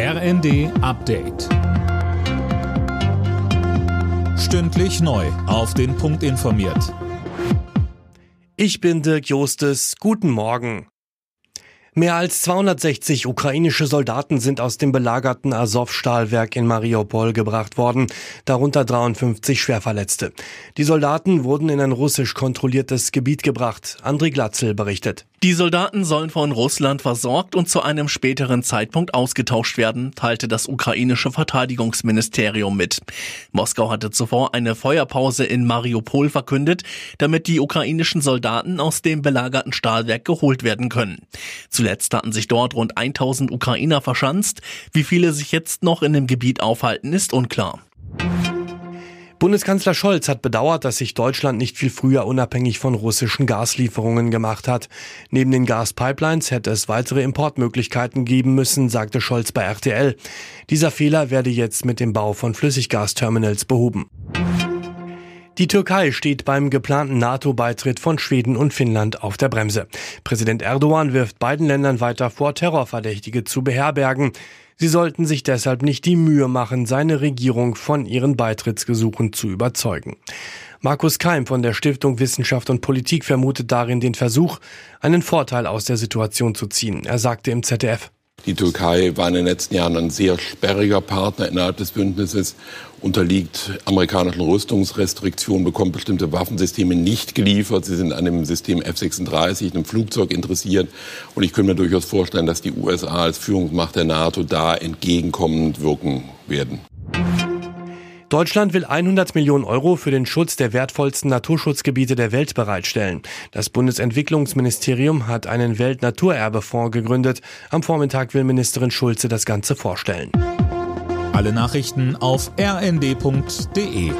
RND Update. Stündlich neu. Auf den Punkt informiert. Ich bin Dirk Jostes. Guten Morgen. Mehr als 260 ukrainische Soldaten sind aus dem belagerten Azov-Stahlwerk in Mariupol gebracht worden, darunter 53 Schwerverletzte. Die Soldaten wurden in ein russisch kontrolliertes Gebiet gebracht. André Glatzel berichtet. Die Soldaten sollen von Russland versorgt und zu einem späteren Zeitpunkt ausgetauscht werden, teilte das ukrainische Verteidigungsministerium mit. Moskau hatte zuvor eine Feuerpause in Mariupol verkündet, damit die ukrainischen Soldaten aus dem belagerten Stahlwerk geholt werden können. Zuletzt hatten sich dort rund 1000 Ukrainer verschanzt. Wie viele sich jetzt noch in dem Gebiet aufhalten, ist unklar. Bundeskanzler Scholz hat bedauert, dass sich Deutschland nicht viel früher unabhängig von russischen Gaslieferungen gemacht hat. Neben den Gaspipelines hätte es weitere Importmöglichkeiten geben müssen, sagte Scholz bei RTL. Dieser Fehler werde jetzt mit dem Bau von Flüssiggasterminals behoben. Die Türkei steht beim geplanten NATO-Beitritt von Schweden und Finnland auf der Bremse. Präsident Erdogan wirft beiden Ländern weiter vor, Terrorverdächtige zu beherbergen. Sie sollten sich deshalb nicht die Mühe machen, seine Regierung von ihren Beitrittsgesuchen zu überzeugen. Markus Keim von der Stiftung Wissenschaft und Politik vermutet darin den Versuch, einen Vorteil aus der Situation zu ziehen. Er sagte im ZDF. Die Türkei war in den letzten Jahren ein sehr sperriger Partner innerhalb des Bündnisses, unterliegt amerikanischen Rüstungsrestriktionen, bekommt bestimmte Waffensysteme nicht geliefert. Sie sind an dem System F-36, einem Flugzeug interessiert. Und ich könnte mir durchaus vorstellen, dass die USA als Führungsmacht der NATO da entgegenkommend wirken werden. Deutschland will 100 Millionen Euro für den Schutz der wertvollsten Naturschutzgebiete der Welt bereitstellen. Das Bundesentwicklungsministerium hat einen Weltnaturerbefonds gegründet. Am Vormittag will Ministerin Schulze das Ganze vorstellen. Alle Nachrichten auf rnd.de